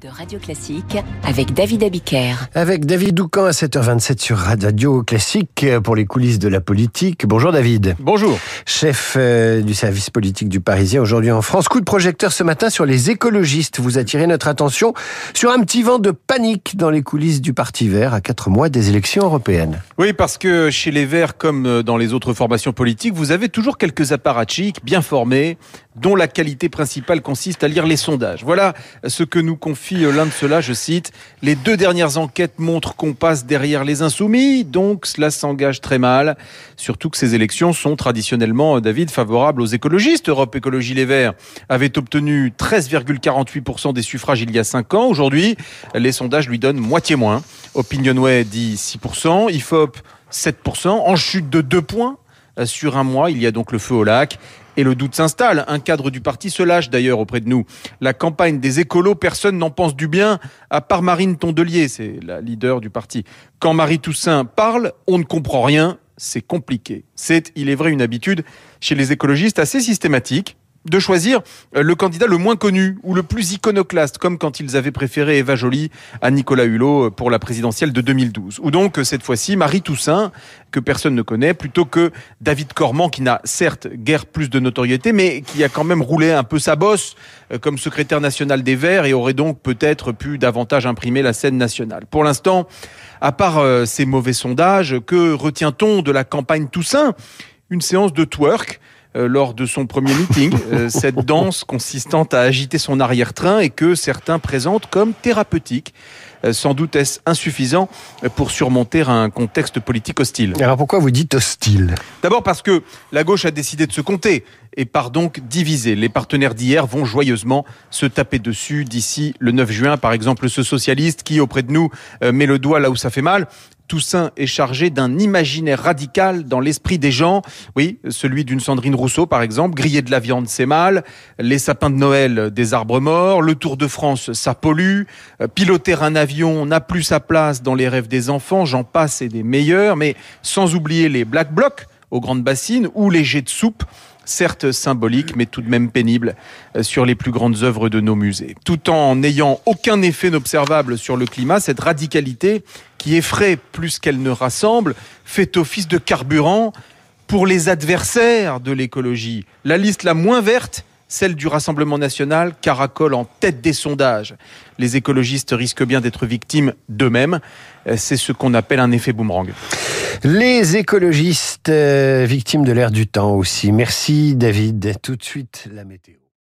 de Radio Classique avec David Abiker. Avec David Doucan à 7h27 sur Radio Classique pour les coulisses de la politique. Bonjour David. Bonjour. Chef euh, du service politique du Parisien aujourd'hui en France. Coup de projecteur ce matin sur les écologistes. Vous attirez notre attention sur un petit vent de panique dans les coulisses du Parti vert à quatre mois des élections européennes. Oui, parce que chez les Verts, comme dans les autres formations politiques, vous avez toujours quelques apparatchiks bien formés, dont la qualité principale consiste à lire les sondages. Voilà ce que nous confie l'un de ceux-là, je cite, Les deux dernières enquêtes montrent qu'on passe derrière les insoumis, donc cela s'engage très mal. Surtout que ces élections sont traditionnellement, David, favorables aux écologistes. Europe Écologie Les Verts avait obtenu 13,48% des suffrages il y a 5 ans. Aujourd'hui, les sondages lui donnent moitié moins. Opinionway dit 6%, IFOP 7%, en chute de 2 points sur un mois. Il y a donc le feu au lac et le doute s'installe. Un cadre du parti se lâche d'ailleurs auprès de nous. La campagne des écolos, personne n'en pense du bien, à part Marine Tondelier, c'est la leader du parti. Quand Marie Toussaint parle, on ne comprend rien, c'est compliqué. C'est, il est vrai, une habitude chez les écologistes assez systématique de choisir euh, le candidat le moins connu ou le plus iconoclaste, comme quand ils avaient préféré Eva Joly à Nicolas Hulot euh, pour la présidentielle de 2012. Ou donc, euh, cette fois-ci, Marie Toussaint, que personne ne connaît, plutôt que David Cormand, qui n'a certes guère plus de notoriété, mais qui a quand même roulé un peu sa bosse comme secrétaire national des Verts et aurait donc peut-être pu davantage imprimer la scène nationale. Pour l'instant, à part ces mauvais sondages, que retient-on de la campagne Toussaint? Une séance de twerk euh, lors de son premier meeting, euh, cette danse consistant à agiter son arrière-train et que certains présentent comme thérapeutique. Euh, sans doute est-ce insuffisant pour surmonter un contexte politique hostile. Alors pourquoi vous dites hostile? D'abord parce que la gauche a décidé de se compter et part donc diviser. Les partenaires d'hier vont joyeusement se taper dessus d'ici le 9 juin. Par exemple, ce socialiste qui, auprès de nous, met le doigt là où ça fait mal. Toussaint est chargé d'un imaginaire radical dans l'esprit des gens. Oui, celui d'une Sandrine Rousseau, par exemple. Griller de la viande, c'est mal. Les sapins de Noël, des arbres morts. Le Tour de France, ça pollue. Euh, piloter un avion n'a plus sa place dans les rêves des enfants. J'en passe et des meilleurs. Mais sans oublier les black blocs aux grandes bassines ou les jets de soupe certes symbolique, mais tout de même pénible, euh, sur les plus grandes œuvres de nos musées. Tout en n'ayant aucun effet observable sur le climat, cette radicalité, qui effraie plus qu'elle ne rassemble, fait office de carburant pour les adversaires de l'écologie. La liste la moins verte, celle du Rassemblement national, caracole en tête des sondages. Les écologistes risquent bien d'être victimes d'eux-mêmes. Euh, c'est ce qu'on appelle un effet boomerang. Les écologistes euh, victimes de l'ère du temps aussi. Merci David. Tout de suite la météo.